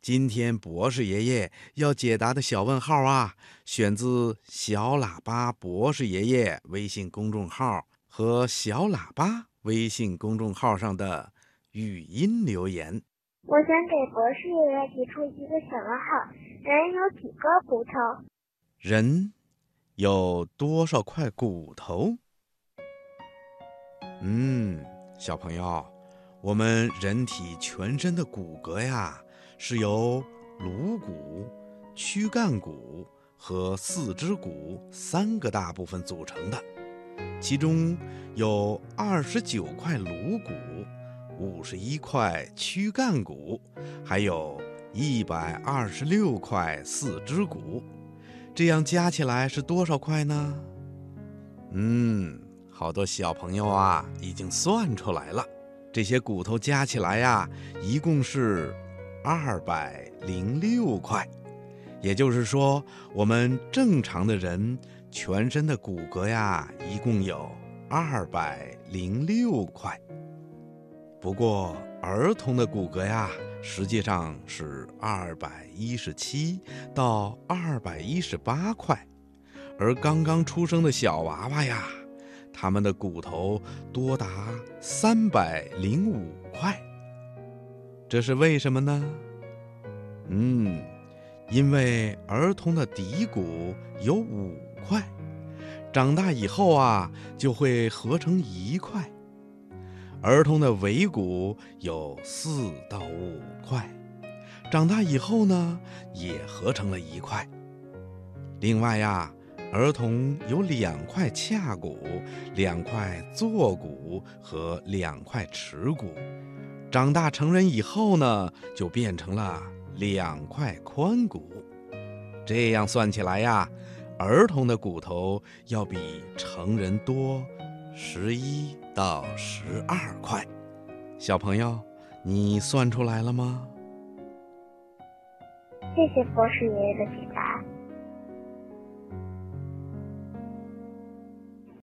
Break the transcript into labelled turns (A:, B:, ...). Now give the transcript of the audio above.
A: 今天博士爷爷要解答的小问号啊，选自小喇叭博士爷爷微信公众号和小喇叭微信公众号上的语音留言。
B: 我想给博士爷爷提出一个小问号：人有几个骨头？
A: 人有多少块骨头？嗯，小朋友，我们人体全身的骨骼呀，是由颅骨、躯干骨和四肢骨三个大部分组成的。其中有二十九块颅骨，五十一块躯干骨，还有一百二十六块四肢骨。这样加起来是多少块呢？嗯。好多小朋友啊，已经算出来了，这些骨头加起来呀，一共是二百零六块。也就是说，我们正常的人全身的骨骼呀，一共有二百零六块。不过，儿童的骨骼呀，实际上是二百一十七到二百一十八块，而刚刚出生的小娃娃呀。他们的骨头多达三百零五块，这是为什么呢？嗯，因为儿童的骶骨有五块，长大以后啊就会合成一块；儿童的尾骨有四到五块，长大以后呢也合成了一块。另外呀。儿童有两块髂骨、两块坐骨和两块耻骨，长大成人以后呢，就变成了两块髋骨。这样算起来呀，儿童的骨头要比成人多十一到十二块。小朋友，你算出来了吗？
B: 谢谢博士爷爷的解答。